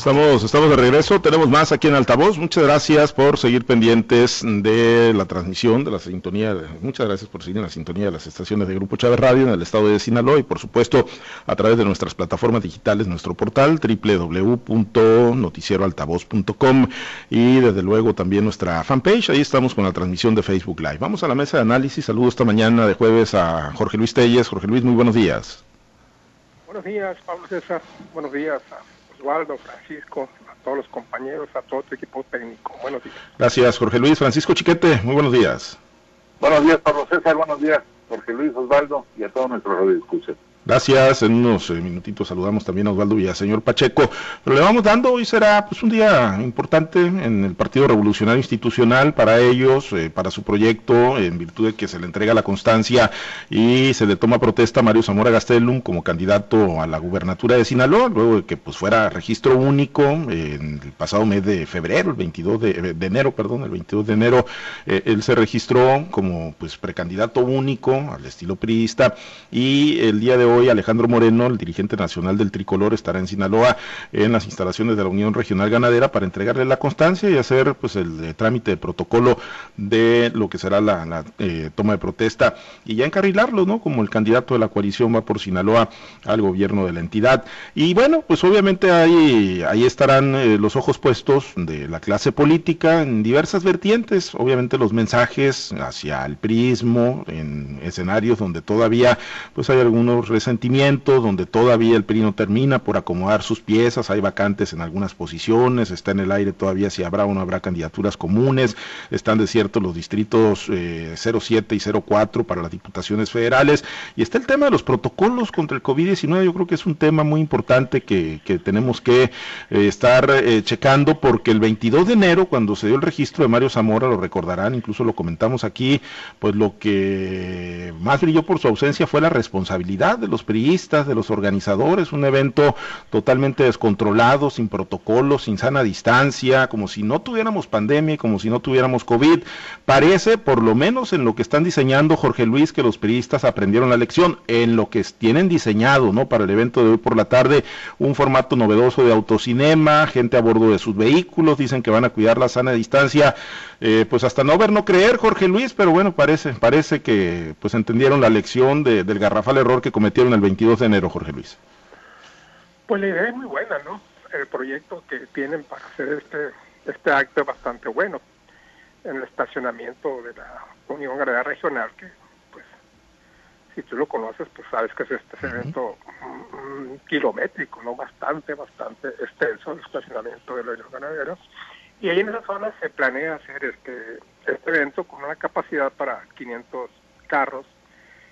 Estamos, estamos de regreso, tenemos más aquí en Altavoz. Muchas gracias por seguir pendientes de la transmisión, de la sintonía. Muchas gracias por seguir en la sintonía de las estaciones de Grupo Chávez Radio en el estado de Sinaloa y por supuesto a través de nuestras plataformas digitales, nuestro portal www.noticieroaltavoz.com y desde luego también nuestra fanpage. Ahí estamos con la transmisión de Facebook Live. Vamos a la mesa de análisis. Saludos esta mañana de jueves a Jorge Luis Telles. Jorge Luis, muy buenos días. Buenos días, Pablo César. Buenos días Osvaldo, Francisco, a todos los compañeros, a todo tu equipo técnico. Buenos días. Gracias, Jorge Luis. Francisco Chiquete, muy buenos días. Buenos días, Pablo César. Buenos días, Jorge Luis, Osvaldo y a todos nuestros radioescuchas. Gracias, en unos eh, minutitos saludamos también a Osvaldo señor Pacheco, pero le vamos dando, hoy será pues un día importante en el Partido Revolucionario Institucional para ellos, eh, para su proyecto, en virtud de que se le entrega la constancia y se le toma protesta a Mario Zamora Gastelum como candidato a la gubernatura de Sinaloa, luego de que pues fuera registro único en el pasado mes de febrero, el 22 de, enero, perdón, el 22 de enero, eh, él se registró como pues precandidato único al estilo priista y el día de hoy Alejandro Moreno, el dirigente nacional del tricolor, estará en Sinaloa en las instalaciones de la Unión Regional Ganadera para entregarle la constancia y hacer pues el eh, trámite de protocolo de lo que será la, eh, toma de protesta y ya encarrilarlo, ¿no? Como el candidato de la coalición va por Sinaloa al gobierno de la entidad. Y bueno, pues obviamente ahí, ahí estarán eh, los ojos puestos de la clase política en diversas vertientes, obviamente los mensajes hacia el prismo, en escenarios donde todavía pues hay algunos sentimiento, donde todavía el PRI no termina por acomodar sus piezas, hay vacantes en algunas posiciones, está en el aire todavía si habrá o no habrá candidaturas comunes, están desiertos los distritos 07 eh, y 04 para las diputaciones federales, y está el tema de los protocolos contra el COVID-19, yo creo que es un tema muy importante que, tenemos que eh, estar eh, checando, porque el 22 de enero, cuando se dio el registro de Mario Zamora, lo recordarán, incluso lo comentamos aquí, pues lo que más brilló por su ausencia fue la responsabilidad de los priistas, de los organizadores, un evento totalmente descontrolado, sin protocolo, sin sana distancia, como si no tuviéramos pandemia, como si no tuviéramos COVID. Parece, por lo menos en lo que están diseñando Jorge Luis, que los priistas aprendieron la lección, en lo que tienen diseñado, ¿no? Para el evento de hoy por la tarde, un formato novedoso de autocinema, gente a bordo de sus vehículos, dicen que van a cuidar la sana distancia, eh, pues hasta no ver, no creer, Jorge Luis, pero bueno, parece, parece que pues entendieron la lección del garrafal error que cometió en el 22 de enero, Jorge Luis? Pues la idea es muy buena, ¿no? El proyecto que tienen para hacer este, este acto es bastante bueno. En el estacionamiento de la Unión Ganadera Regional, que pues si tú lo conoces, pues sabes que es este evento kilométrico, ¿no? Bastante, bastante extenso el estacionamiento de la Unión Ganadera. Y ahí en esa zona se planea hacer este, este evento con una capacidad para 500 carros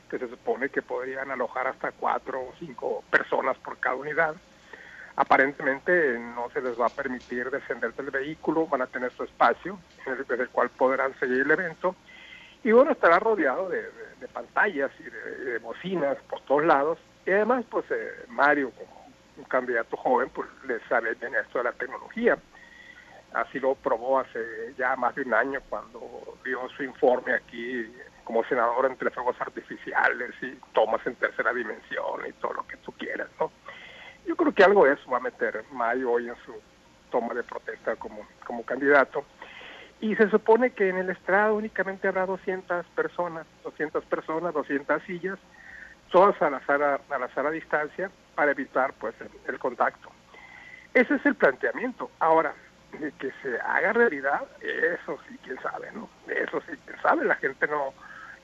que se supone que podrían alojar hasta cuatro o cinco personas por cada unidad. Aparentemente no se les va a permitir descender del vehículo, van a tener su espacio desde el cual podrán seguir el evento. Y bueno, estará rodeado de, pantallas y de, bocinas por todos lados. Y además pues eh, Mario como un candidato joven pues le sabe bien esto de la tecnología. Así lo probó hace ya más de un año cuando dio su informe aquí como senador entre fuegos artificiales y tomas en tercera dimensión y todo lo que tú quieras, ¿no? Yo creo que algo de eso va a meter Mayo hoy en su toma de protesta como, como candidato. Y se supone que en el estrado únicamente habrá 200 personas, 200 personas, 200 sillas, todas a la sala, a la sala a distancia para evitar pues el, contacto. Ese es el planteamiento. Ahora, de que se haga realidad, eso sí, quién sabe, ¿no? Eso sí, quién sabe, la gente no,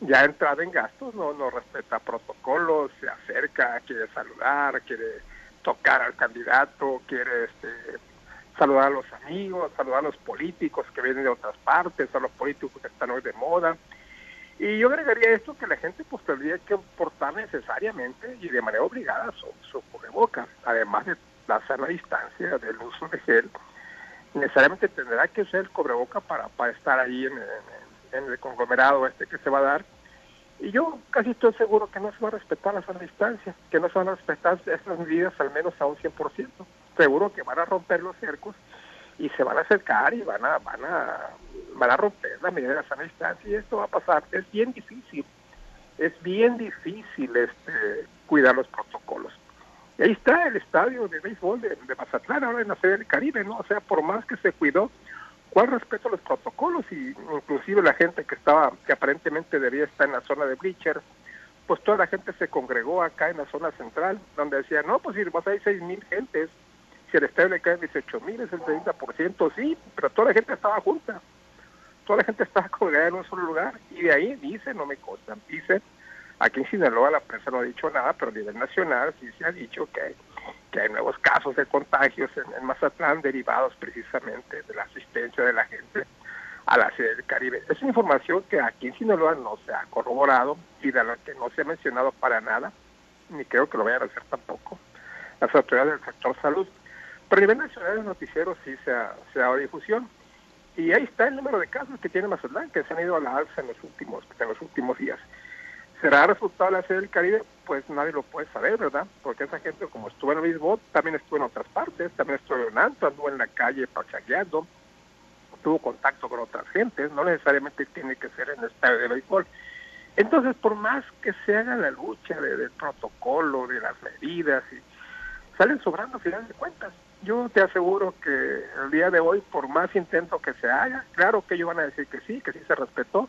ya entrada en gastos, no, no respeta protocolos, se acerca, quiere saludar, quiere tocar al candidato, quiere este, saludar a los amigos, saludar a los políticos que vienen de otras partes, a los políticos que están hoy de moda. Y yo agregaría esto que la gente pues tendría que portar necesariamente y de manera obligada su, su cubreboca, además de la distancia, del uso de gel, necesariamente tendrá que usar el cubreboca para, para estar ahí en, en el conglomerado este que se va a dar. Y yo casi estoy seguro que no se va a respetar la distancia, que no se van a respetar estas medidas al menos a un 100%. Seguro que van a romper los cercos y se van a acercar y van a van a van a romper la medida de la sana distancia y esto va a pasar. Es bien difícil, es bien difícil este cuidar los protocolos. Y ahí está el estadio de béisbol de, Mazatlán, ahora en la sede del Caribe, ¿no? O sea, por más que se cuidó, ¿cuál respeto los protocolos? Y inclusive la gente que estaba, que aparentemente debía estar en la zona de bleachers, pues toda la gente se congregó acá en la zona central, donde decía, no, pues si a ir seis mil gentes, si el estadio le caen 18 mil, es el 30%, sí, pero toda la gente estaba junta, toda la gente estaba congregada en un solo lugar, y de ahí dice, no me consta, dice, aquí en Sinaloa la prensa no ha dicho nada, pero a nivel nacional sí se ha dicho que hay, que hay nuevos casos de contagios en, Mazatlán derivados precisamente de la asistencia de la gente a la sede del Caribe. Es una información que aquí en Sinaloa no se ha corroborado y de la que no se ha mencionado para nada, ni creo que lo vayan a hacer tampoco las autoridades del sector salud. Pero a nivel nacional el noticiero sí se ha, dado difusión. Y ahí está el número de casos que tiene Mazatlán, que se han ido a la alza en los últimos, en los últimos días. ¿Será resultado la sede del Caribe? Pues nadie lo puede saber, ¿verdad? Porque esa gente, como estuvo en el mismo, también estuvo en otras partes, también estuvo en Anto, anduvo en la calle pachagueando, tuvo contacto con otras gentes, no necesariamente tiene que ser en el estadio de béisbol. Entonces, por más que se haga la lucha del protocolo, de las medidas, y salen sobrando a final de cuentas. Yo te aseguro que el día de hoy, por más intento que se haga, claro que ellos van a decir que sí, que sí se respetó,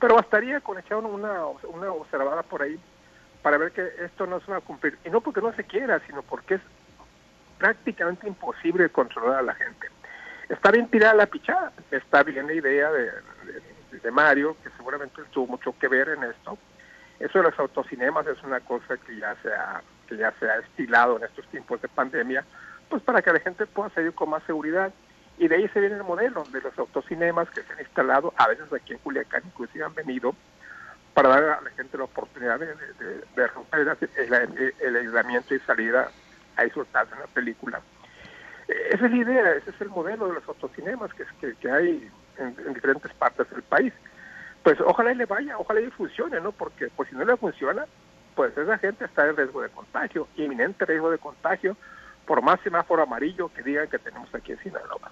pero bastaría con echar una, una observada por ahí para ver que esto no se va a cumplir. Y no porque no se quiera, sino porque es prácticamente imposible controlar a la gente. Está bien tirada la pichada, está bien la idea de, de, Mario, que seguramente tuvo mucho que ver en esto. Eso de los autocinemas es una cosa que ya se ha, que ya se ha estilado en estos tiempos de pandemia, pues para que la gente pueda salir con más seguridad. Y de ahí se viene el modelo de los autocinemas que se han instalado, a veces aquí en Culiacán inclusive han venido, para dar a la gente la oportunidad de, de, romper el, aislamiento y salir a, disfrutar de la película. Esa es la idea, ese es el modelo de los autocinemas que, que, hay en, diferentes partes del país. Pues ojalá y le vaya, ojalá y funcione, ¿no? Porque pues si no le funciona, pues esa gente está en riesgo de contagio, inminente riesgo de contagio, por más semáforo amarillo que digan que tenemos aquí en Sinaloa.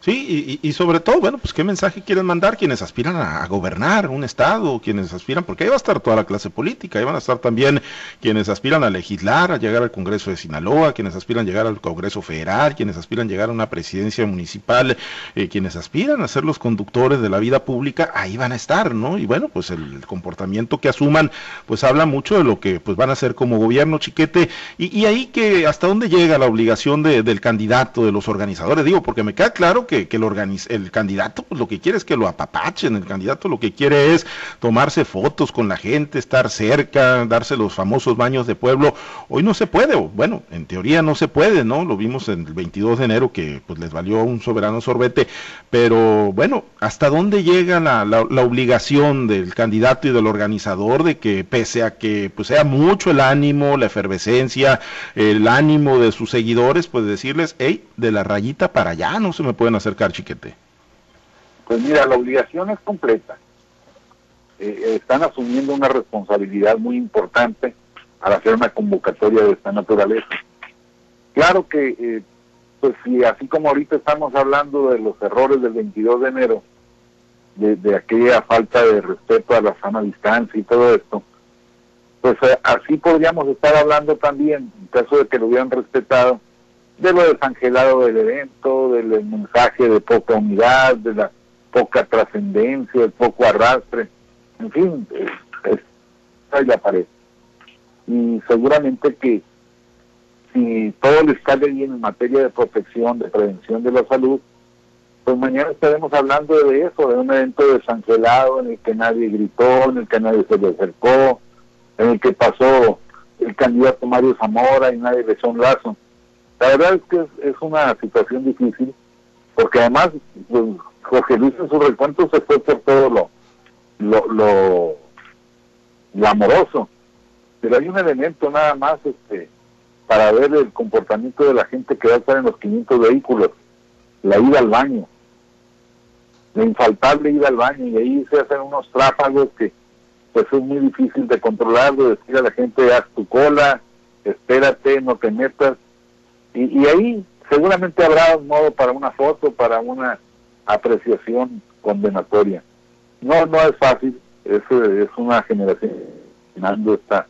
Sí, y, sobre todo, bueno, pues qué mensaje quieren mandar quienes aspiran a, gobernar un estado, quienes aspiran, porque ahí va a estar toda la clase política, ahí van a estar también quienes aspiran a legislar, a llegar al Congreso de Sinaloa, quienes aspiran a llegar al Congreso Federal, quienes aspiran a llegar a una presidencia municipal, eh, quienes aspiran a ser los conductores de la vida pública, ahí van a estar, ¿no? Y bueno, pues el, comportamiento que asuman, pues habla mucho de lo que pues van a hacer como gobierno, chiquete, y, y ahí que hasta dónde llega la obligación de, del candidato, de los organizadores, digo, porque me queda claro que, el, el candidato pues, lo que quiere es que lo apapachen, el candidato lo que quiere es tomarse fotos con la gente, estar cerca, darse los famosos baños de pueblo. Hoy no se puede, bueno, en teoría no se puede, ¿no? Lo vimos en el 22 de enero que pues les valió un soberano sorbete, pero bueno, ¿hasta dónde llega la, la, obligación del candidato y del organizador de que pese a que pues sea mucho el ánimo, la efervescencia, el ánimo de sus seguidores, pues decirles, hey, de la rayita para allá no se me pueden acercar, chiquete? Pues mira, la obligación es completa. Eh, eh, están asumiendo una responsabilidad muy importante al hacer una convocatoria de esta naturaleza. Claro que, eh, pues si así como ahorita estamos hablando de los errores del 22 de enero, de, aquella falta de respeto a la sana distancia y todo esto, pues así podríamos estar hablando también, en caso de que lo hubieran respetado, de lo desangelado del evento, del mensaje de poca unidad, de la poca trascendencia, el poco arrastre, en fin, es, ahí la. Y seguramente que si todo les sale bien en materia de protección, de prevención de la salud, pues mañana estaremos hablando de eso, de un evento desangelado en el que nadie gritó, en el que nadie se le acercó, en el que pasó el candidato Mario Zamora y nadie le echó un lazo. La verdad es que es, una situación difícil, porque además pues, Jorge Luis en su recuento se fue por todo lo, lo, lo, amoroso, pero hay un elemento nada más este para ver el comportamiento de la gente que va a estar en los 500 vehículos, la ida al baño, la infaltable ida al baño, y ahí se hacen unos tráfagos que pues es muy difícil de controlar, de decir a la gente, haz tu cola, espérate, no te metas, y, ahí seguramente habrá un modo para una foto, para una apreciación condenatoria. No, no es fácil, es, es una generación esta,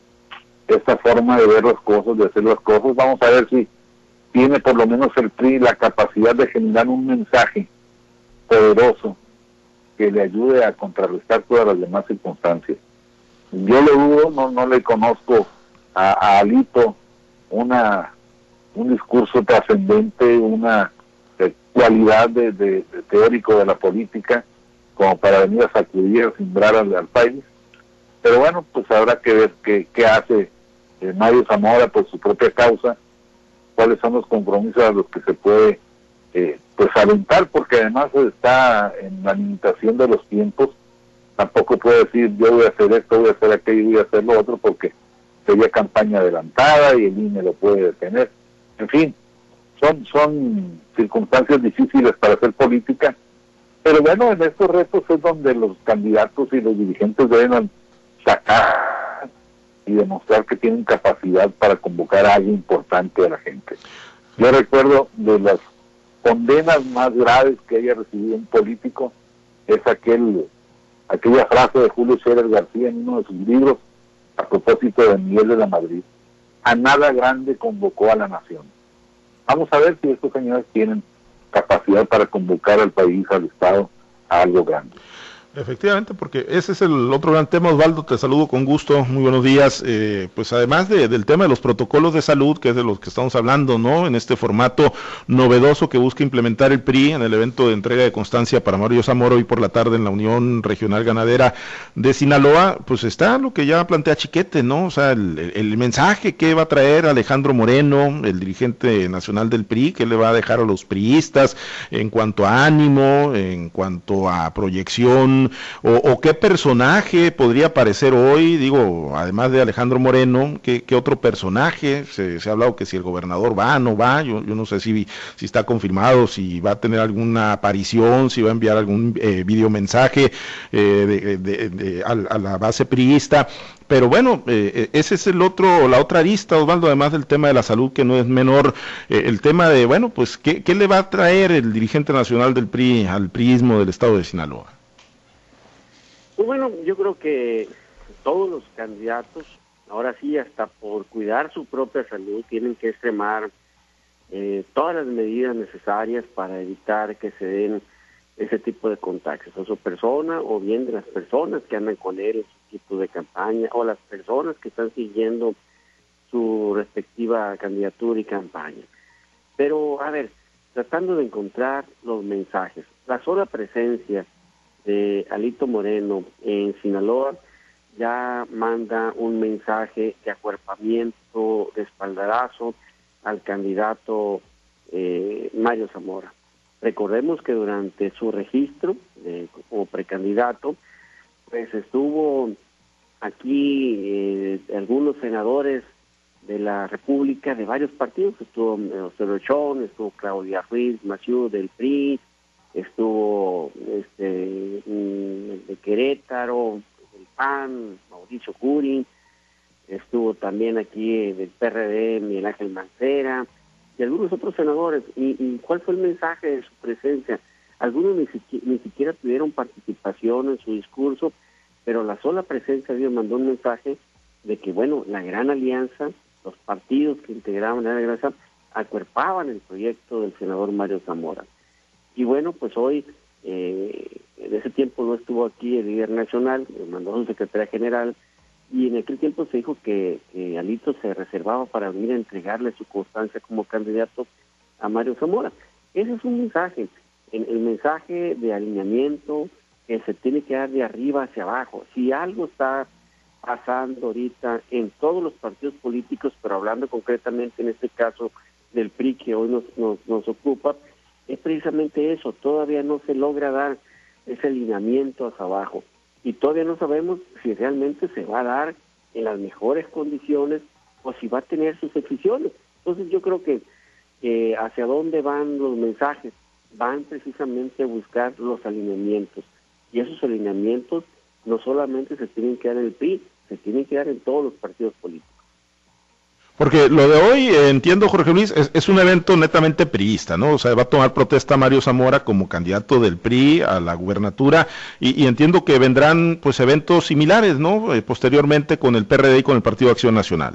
esta forma de ver las cosas, de hacer las cosas. Vamos a ver si tiene por lo menos el PRI la capacidad de generar un mensaje poderoso que le ayude a contrarrestar todas las demás circunstancias. Yo le dudo, no, no le conozco a, Alito una un discurso trascendente, una eh, cualidad de, teórico de la política como para venir a sacudir, a simbrar al, país. Pero bueno, pues habrá que ver qué, qué hace eh, Mario Zamora por su propia causa, cuáles son los compromisos a los que se puede eh, pues alentar, porque además está en la limitación de los tiempos. Tampoco puede decir yo voy a hacer esto, voy a hacer aquello, voy a hacer lo otro, porque sería campaña adelantada y el INE lo puede detener. En fin, son, son circunstancias difíciles para hacer política, pero bueno, en estos retos es donde los candidatos y los dirigentes deben sacar y demostrar que tienen capacidad para convocar a algo importante a la gente. Yo recuerdo de las condenas más graves que haya recibido un político, es aquel aquella frase de Julio Scherer García en uno de sus libros a propósito de Miguel de la Madrid. A nada grande convocó a la nación. Vamos a ver si estos señores tienen capacidad para convocar al país, al Estado, a algo grande. Efectivamente, porque ese es el otro gran tema, Osvaldo, te saludo con gusto, muy buenos días. Eh, pues además del tema de los protocolos de salud, que es de los que estamos hablando, ¿no? En este formato novedoso que busca implementar el PRI en el evento de entrega de constancia para Mario Zamora hoy por la tarde en la Unión Regional Ganadera de Sinaloa, pues está lo que ya plantea Chiquete, ¿no? O sea, el, mensaje que va a traer Alejandro Moreno, el dirigente nacional del PRI, que le va a dejar a los priistas en cuanto a ánimo, en cuanto a proyección o, qué personaje podría aparecer hoy, digo, además de Alejandro Moreno, qué, otro personaje, se, ha hablado que si el gobernador va, no va, yo, no sé si, si está confirmado, si va a tener alguna aparición, si va a enviar algún eh, video mensaje eh, a, la base priista, pero bueno, eh, ese es el otro, la otra arista, Osvaldo, además del tema de la salud, que no es menor, el tema de, bueno, pues, ¿qué, ¿qué, le va a traer el dirigente nacional del PRI al PRIismo del estado de Sinaloa? Pues bueno, yo creo que todos los candidatos, ahora sí, hasta por cuidar su propia salud, tienen que extremar eh, todas las medidas necesarias para evitar que se den ese tipo de contactos, a su persona o bien de las personas que andan con él en su equipo de campaña o las personas que están siguiendo su respectiva candidatura y campaña. Pero, a ver, tratando de encontrar los mensajes, la sola presencia de Alito Moreno en Sinaloa ya manda un mensaje de acuerpamiento, de espaldarazo al candidato eh, Mario Zamora. Recordemos que durante su registro como precandidato, pues estuvo aquí eh, algunos senadores de la República de varios partidos, estuvo José Rochón, estuvo Claudia Ruiz Maciú del PRI, estuvo este mm, de Querétaro, el PAN, Mauricio Curi, estuvo también aquí del PRD Miguel Ángel Mancera y algunos otros senadores. ¿Y, cuál fue el mensaje de su presencia? Algunos ni, ni siquiera tuvieron participación en su discurso, pero la sola presencia de Dios mandó un mensaje de que, bueno, la gran alianza, los partidos que integraban la alianza, acuerpaban el proyecto del senador Mario Zamora. Y bueno, pues hoy, eh, en ese tiempo no estuvo aquí el líder nacional, mandó a su secretaria general, y en aquel tiempo se dijo que, Alito se reservaba para venir a entregarle su constancia como candidato a Mario Zamora. Ese es un mensaje, el, el mensaje de alineamiento que se tiene que dar de arriba hacia abajo. Si algo está pasando ahorita en todos los partidos políticos, pero hablando concretamente en este caso del PRI que hoy nos, nos, nos ocupa, es precisamente eso, todavía no se logra dar ese alineamiento hacia abajo y todavía no sabemos si realmente se va a dar en las mejores condiciones o si va a tener sus excisiones. Entonces yo creo que hacia dónde van los mensajes, van precisamente a buscar los alineamientos y esos alineamientos no solamente se tienen que dar en el PRI, se tienen que dar en todos los partidos políticos. Porque lo de hoy, eh, entiendo, Jorge Luis, es, un evento netamente priista, ¿no? O sea, va a tomar protesta Mario Zamora como candidato del PRI a la gubernatura y, entiendo que vendrán, pues, eventos similares, ¿no? Eh, posteriormente con el PRD y con el Partido Acción Nacional.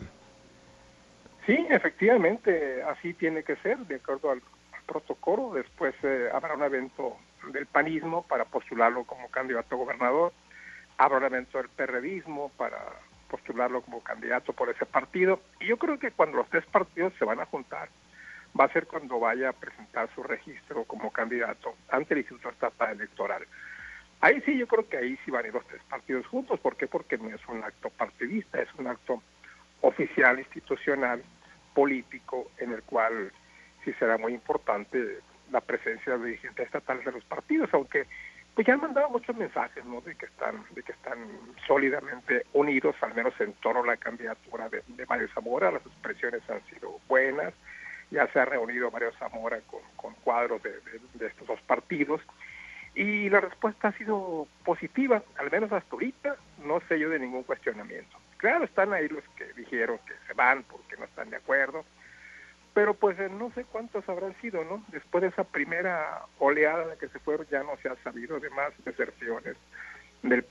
Sí, efectivamente, así tiene que ser, de acuerdo al, protocolo. Después eh, habrá un evento del panismo para postularlo como candidato a gobernador. Habrá un evento del PRDismo para postularlo como candidato por ese partido. Y yo creo que cuando los tres partidos se van a juntar, va a ser cuando vaya a presentar su registro como candidato ante el Instituto Estatal Electoral. Ahí sí, yo creo que ahí sí van a ir los tres partidos juntos. ¿Por qué? Porque no es un acto partidista, es un acto oficial, institucional, político, en el cual sí será muy importante la presencia de dirigentes estatales de los partidos, aunque pues ya han mandado muchos mensajes, ¿no? De que están, de que están sólidamente unidos, al menos en torno a la candidatura de, Mario Zamora. Las expresiones han sido buenas. Ya se ha reunido Mario Zamora con, cuadros de, estos dos partidos. Y la respuesta ha sido positiva, al menos hasta ahorita, no sé yo de ningún cuestionamiento. Claro, están ahí los que dijeron que se van porque no están de acuerdo, pero pues eh, no sé cuántos habrán sido, ¿no? Después de esa primera oleada de que se fueron ya no se ha sabido de más deserciones del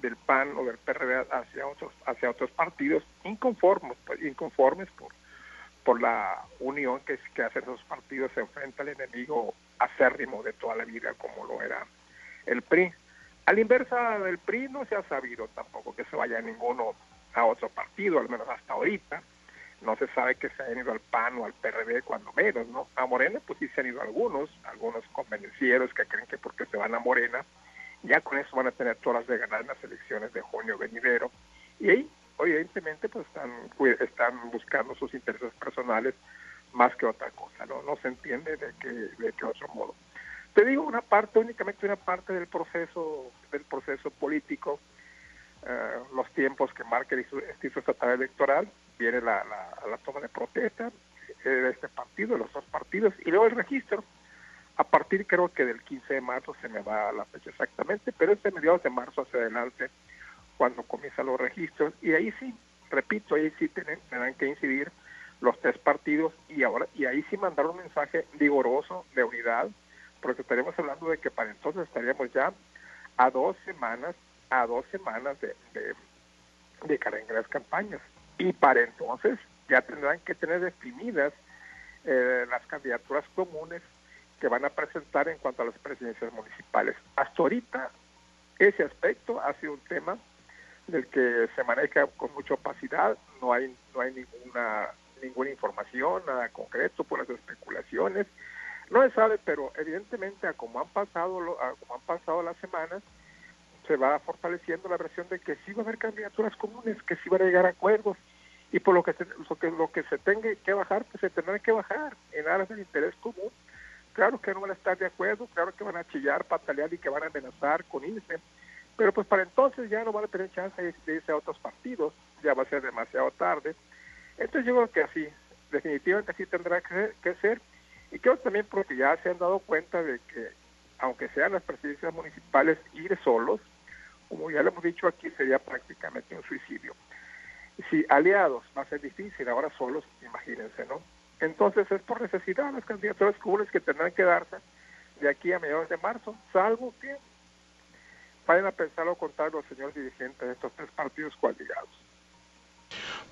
del PAN o del PRD hacia otros hacia otros partidos inconformes pues, inconformes por por la unión que, que hacen esos partidos se enfrenta al enemigo acérrimo de toda la vida como lo era el PRI. A la inversa del PRI no se ha sabido tampoco que se vaya ninguno a otro partido, al menos hasta ahorita no se sabe que se han ido al PAN o al PRD cuando menos, ¿no? A Morena pues sí se han ido algunos, algunos convencieros que creen que porque se van a Morena, ya con eso van a tener todas de ganar en las elecciones de junio venidero. Y ahí, evidentemente, pues están, están buscando sus intereses personales más que otra cosa, ¿no? No se entiende de qué, de qué otro modo. Te digo una parte, únicamente una parte del proceso, del proceso político, eh, los tiempos que marca el Instituto Estatal Electoral, viene la, la, toma de protesta eh, de este partido, de los dos partidos, y luego el registro. A partir creo que del 15 de marzo se me va la fecha exactamente, pero es de mediados de marzo hacia adelante cuando comienzan los registros, y ahí sí, repito, ahí sí tendrán que incidir los tres partidos y ahora y ahí sí mandar un mensaje vigoroso de unidad, porque estaremos hablando de que para entonces estaríamos ya a dos semanas, a dos semanas de, de, de las campañas y para entonces ya tendrán que tener definidas eh, las candidaturas comunes que van a presentar en cuanto a las presidencias municipales. Hasta ahorita ese aspecto ha sido un tema del que se maneja con mucha opacidad, no hay no hay ninguna ninguna información, nada concreto por las especulaciones. No se sabe, pero evidentemente a como han pasado a como han pasado las semanas, se va fortaleciendo la versión de que sí va a haber candidaturas comunes, que sí van a llegar a acuerdos y por lo que se, lo que, lo que se tenga que bajar, pues se tendrá que bajar en aras del interés común. Claro que no van a estar de acuerdo, claro que van a chillar, patalear y que van a amenazar con irse, pero pues para entonces ya no van a tener chance de irse a otros partidos, ya va a ser demasiado tarde. Entonces yo creo que así, definitivamente así tendrá que, que ser, y creo también porque ya se han dado cuenta de que aunque sean las presidencias municipales, ir solos como ya lo hemos dicho aquí, sería prácticamente un suicidio. Si aliados va a ser difícil, ahora solos, imagínense, ¿no? Entonces es por necesidad las candidaturas comunes que tendrán que darse de aquí a mediados de marzo, salvo que vayan a pensar o contar los señores dirigentes de estos tres partidos coaligados.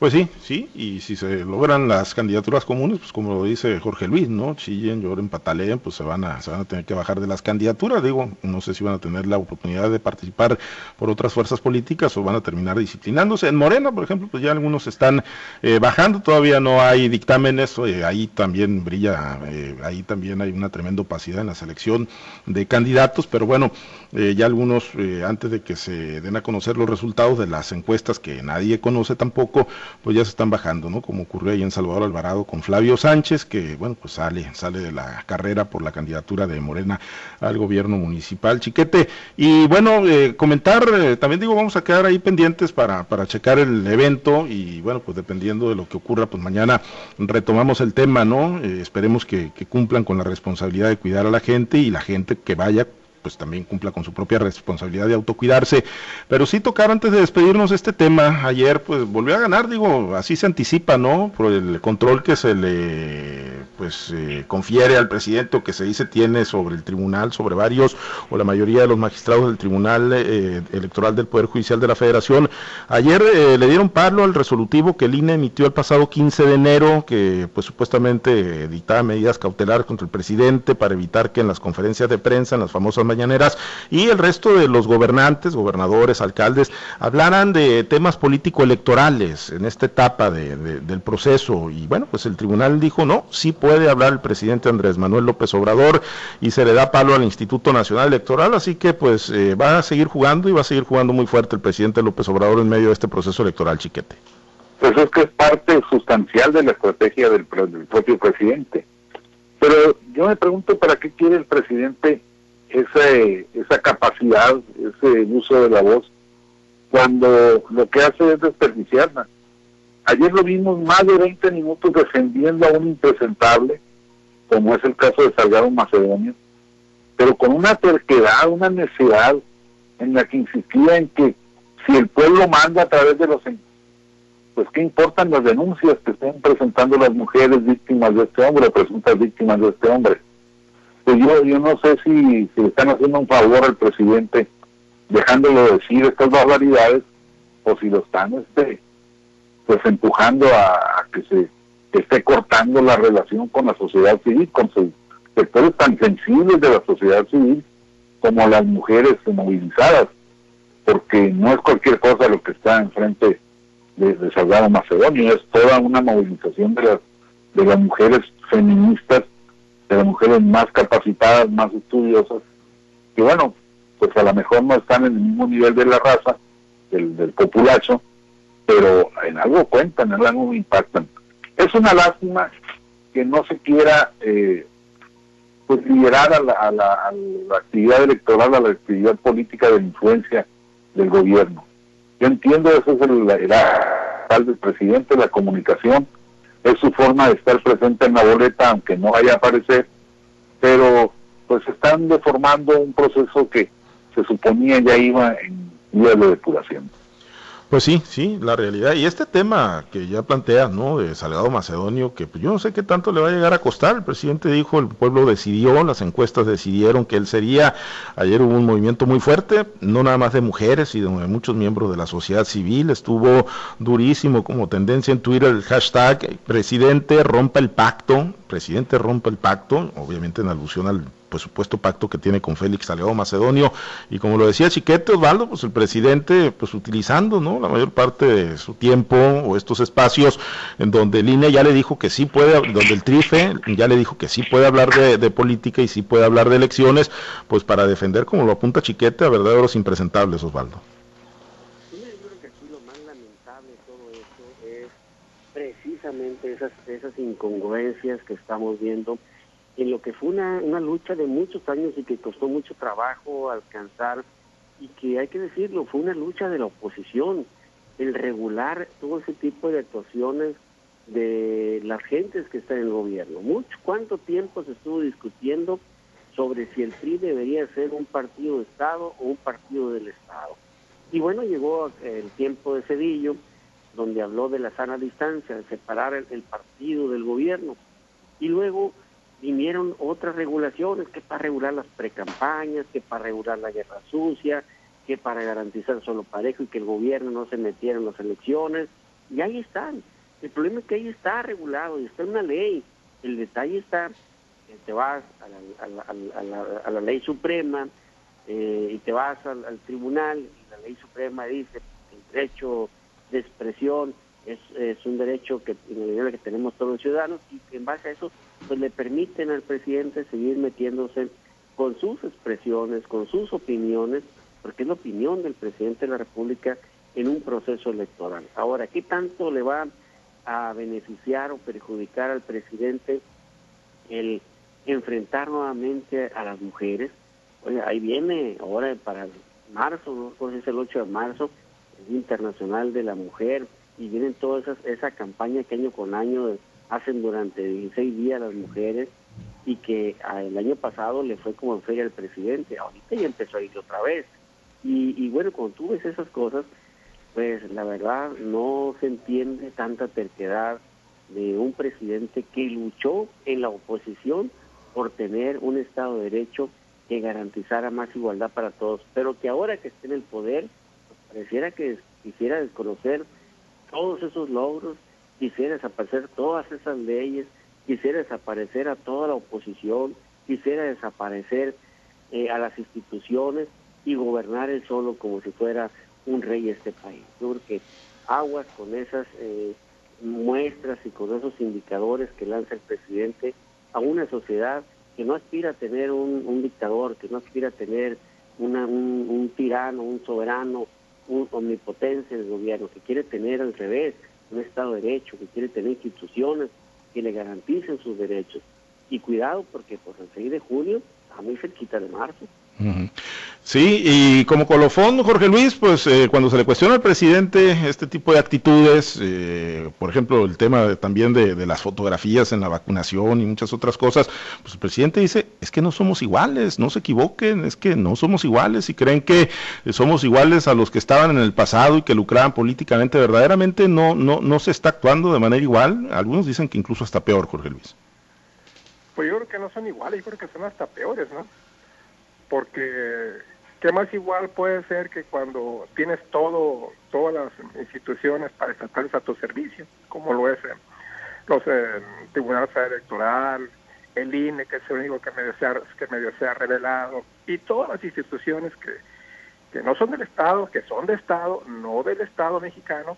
Pues sí, sí, y si se logran las candidaturas comunes, pues como lo dice Jorge Luis, ¿no? Chillen, lloren, pataleen, pues se van a se van a tener que bajar de las candidaturas, digo, no sé si van a tener la oportunidad de participar por otras fuerzas políticas o van a terminar disciplinándose. En Morena, por ejemplo, pues ya algunos están eh, bajando, todavía no hay dictámenes, eh, ahí también brilla, eh, ahí también hay una tremenda opacidad en la selección de candidatos, pero bueno, ya algunos, antes de que se den a conocer los resultados de las encuestas que nadie conoce tampoco, pues ya se están bajando, ¿no? Como ocurrió ahí en Salvador Alvarado con Flavio Sánchez, que bueno, pues sale, sale de la carrera por la candidatura de Morena al gobierno municipal. Chiquete, y bueno, eh, comentar, eh, también digo, vamos a quedar ahí pendientes para, para checar el evento y bueno, pues dependiendo de lo que ocurra, pues mañana retomamos el tema, ¿no? Eh, esperemos que cumplan con la responsabilidad de cuidar a la gente y la gente que vaya pues también cumpla con su propia responsabilidad de autocuidarse. Pero sí tocar antes de despedirnos este tema, ayer pues volvió a ganar, digo, así se anticipa, ¿no? Por el control que se le pues eh, confiere al presidente o que se dice tiene sobre el tribunal, sobre varios o la mayoría de los magistrados del Tribunal eh, Electoral del Poder Judicial de la Federación. Ayer eh, le dieron palo al resolutivo que el INE emitió el pasado 15 de enero, que pues supuestamente dictaba medidas cautelares contra el presidente para evitar que en las conferencias de prensa, en las famosas mañaneras, y el resto de los gobernantes, gobernadores, alcaldes, hablaran de temas político-electorales en esta etapa del proceso. Y bueno, pues el tribunal dijo, no, sí puede hablar el presidente Andrés Manuel López Obrador y se le da palo al Instituto Nacional Electoral, así que pues eh, va a seguir jugando y va a seguir jugando muy fuerte el presidente López Obrador en medio de este proceso electoral, chiquete. Pues es que es parte sustancial de la estrategia del propio presidente. Pero yo me pregunto para qué quiere el presidente ese, esa capacidad, ese uso de la voz, cuando lo que hace es desperdiciarla. Ayer lo vimos más de 20 minutos defendiendo a un impresentable, como es el caso de Salgado Macedonio, pero con una terquedad, una necesidad en la que insistía en que si el pueblo manda a través de los pues qué importan las denuncias que estén presentando las mujeres víctimas de este hombre, presuntas víctimas de este hombre. Yo, yo no sé si, si le están haciendo un favor al presidente dejándolo decir estas barbaridades o si lo están este pues empujando a, que se esté cortando la relación con la sociedad civil, con sectores tan sensibles de la sociedad civil como las mujeres movilizadas, porque no es cualquier cosa lo que está enfrente de, Salgado Macedonio, es toda una movilización de las, de las mujeres feministas, de las mujeres más capacitadas, más estudiosas, que bueno, pues a lo mejor no están en el mismo nivel de la raza, del, del populacho, pero en algo cuentan, en algo impactan. Es una lástima que no se quiera eh, pues liderar a la, a, la, actividad electoral, a la actividad política de influencia del gobierno. Yo entiendo, eso es el, el del presidente, la comunicación, es su forma de estar presente en la boleta, aunque no vaya a aparecer, pero pues están deformando un proceso que se suponía ya iba en vía de depuración. Pues sí, sí, la realidad. Y este tema que ya planteas, ¿no? De Salgado Macedonio, que pues yo no sé qué tanto le va a llegar a costar. El presidente dijo, el pueblo decidió, las encuestas decidieron que él sería. Ayer hubo un movimiento muy fuerte, no nada más de mujeres, sino de muchos miembros de la sociedad civil. Estuvo durísimo como tendencia en Twitter el hashtag presidente rompa el pacto, presidente rompa el pacto, obviamente en alusión al pues, supuesto pacto que tiene con Félix Salgado Macedonio. Y como lo decía Chiquete Osvaldo, pues el presidente, pues utilizando ¿no? la mayor parte de su tiempo o estos espacios en donde el INE ya le dijo que sí puede, donde el TRIFE ya le dijo que sí puede hablar de, política y sí puede hablar de elecciones, pues para defender, como lo apunta Chiquete, a verdaderos impresentables, Osvaldo. esas, esas incongruencias que estamos viendo en lo que fue una, una lucha de muchos años y que costó mucho trabajo alcanzar y que hay que decirlo, fue una lucha de la oposición, el regular todo ese tipo de actuaciones de las gentes que están en el gobierno. Mucho, ¿Cuánto tiempo se estuvo discutiendo sobre si el PRI debería ser un partido de Estado o un partido del Estado? Y bueno, llegó el tiempo de Cedillo, donde habló de la sana distancia, de separar el partido del gobierno. Y luego vinieron otras regulaciones, que para regular las precampañas, que para regular la guerra sucia, que para garantizar solo parejo y que el gobierno no se metiera en las elecciones. Y ahí están. El problema es que ahí está regulado y está en una ley. El detalle está que te vas a la, ley suprema eh, y te vas al, al, tribunal y la ley suprema dice el derecho de expresión es, es un derecho que, que tenemos todos los ciudadanos y que en base a eso pues le permiten al presidente seguir metiéndose con sus expresiones, con sus opiniones, porque es la opinión del presidente de la República en un proceso electoral. Ahora, ¿qué tanto le va a beneficiar o perjudicar al presidente el enfrentar nuevamente a las mujeres? Oye, ahí viene ahora para marzo, no sé es el 8 de marzo, el Internacional de la Mujer, y vienen todas esas, esa campaña que año con año hacen durante 16 días las mujeres y que el año pasado le fue como en feria al presidente, ahorita ya empezó a ir otra vez. Y, y bueno, cuando tú ves esas cosas, pues la verdad no se entiende tanta terquedad de un presidente que luchó en la oposición por tener un Estado de Derecho que garantizara más igualdad para todos, pero que ahora que esté en el poder, pareciera que quisiera desconocer todos esos logros, quisiera desaparecer todas esas leyes, quisiera desaparecer a toda la oposición, quisiera desaparecer eh, a las instituciones y gobernar él solo como si fuera un rey este país. Yo creo que aguas con esas eh, muestras y con esos indicadores que lanza el presidente a una sociedad que no aspira a tener un, dictador, que no aspira a tener un, tirano, un soberano, un omnipotencia del gobierno, que quiere tener al revés un Estado de Derecho, que quiere tener instituciones que le garanticen sus derechos. Y cuidado porque pues el 6 de junio, a muy cerquita de marzo, Sí, y como colofón, Jorge Luis, pues eh, cuando se le cuestiona al presidente este tipo de actitudes, eh, por ejemplo, el tema también de, las fotografías en la vacunación y muchas otras cosas, pues el presidente dice, es que no somos iguales, no se equivoquen, es que no somos iguales y creen que somos iguales a los que estaban en el pasado y que lucraban políticamente, verdaderamente no, no, no se está actuando de manera igual, algunos dicen que incluso hasta peor, Jorge Luis. Pues yo creo que no son iguales, yo creo que son hasta peores, ¿no? Porque qué más igual puede ser que cuando tienes todo todas las instituciones para estatales a tu servicio, como lo es eh, los eh, Tribunal Electoral, el INE, que es el único que medio, se ha, que medio revelado, y todas las instituciones que, que no son del Estado, que son de Estado, no del Estado mexicano,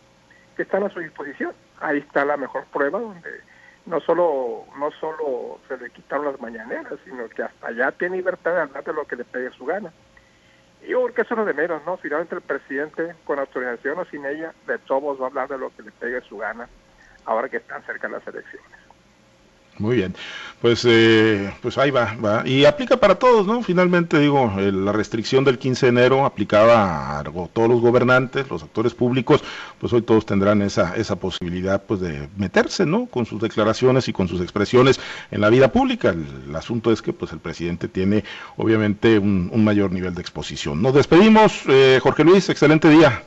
que están a su disposición. Ahí está la mejor prueba donde no solo no solo se le quitaron las mañaneras, sino que hasta ya tiene libertad de hablar de lo que le pegue su gana. Y yo creo que eso es de menos, ¿no? Finalmente el presidente, con autorización o sin ella, de todos va a hablar de lo que le pegue su gana, ahora que están cerca las elecciones. Muy bien, pues eh, pues ahí va, va, y aplica para todos, ¿no? Finalmente digo, la restricción del 15 de enero aplicaba a todos los gobernantes, los actores públicos, pues hoy todos tendrán esa esa posibilidad pues de meterse, ¿no? Con sus declaraciones y con sus expresiones en la vida pública. El, asunto es que pues el presidente tiene obviamente un, mayor nivel de exposición. Nos despedimos, eh, Jorge Luis, excelente día.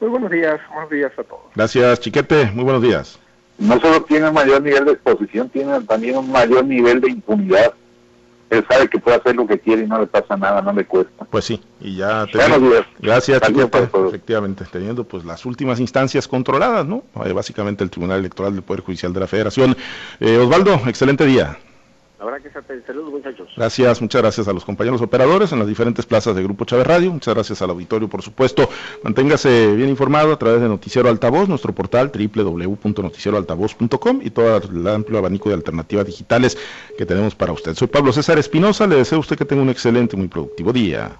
Muy buenos días, buenos días a todos. Gracias, Chiquete, muy buenos días no solo tiene un mayor nivel de exposición, tiene también un mayor nivel de impunidad. Él sabe que puede hacer lo que quiere y no le pasa nada, no le cuesta. Pues sí, y ya Gracias, Efectivamente, teniendo pues las últimas instancias controladas, ¿no? Eh, básicamente el Tribunal Electoral del Poder Judicial de la Federación. Eh, Osvaldo, excelente día. Gracias, muchas gracias a los compañeros operadores en las diferentes plazas de Grupo Chávez Radio. Muchas gracias al auditorio, por supuesto. Manténgase bien informado a través de Noticiero Altavoz, nuestro portal www.noticieroaltavoz.com y todo el amplio abanico de alternativas digitales que tenemos para usted. Soy Pablo César Espinosa. Le deseo a usted que tenga un excelente, muy productivo día.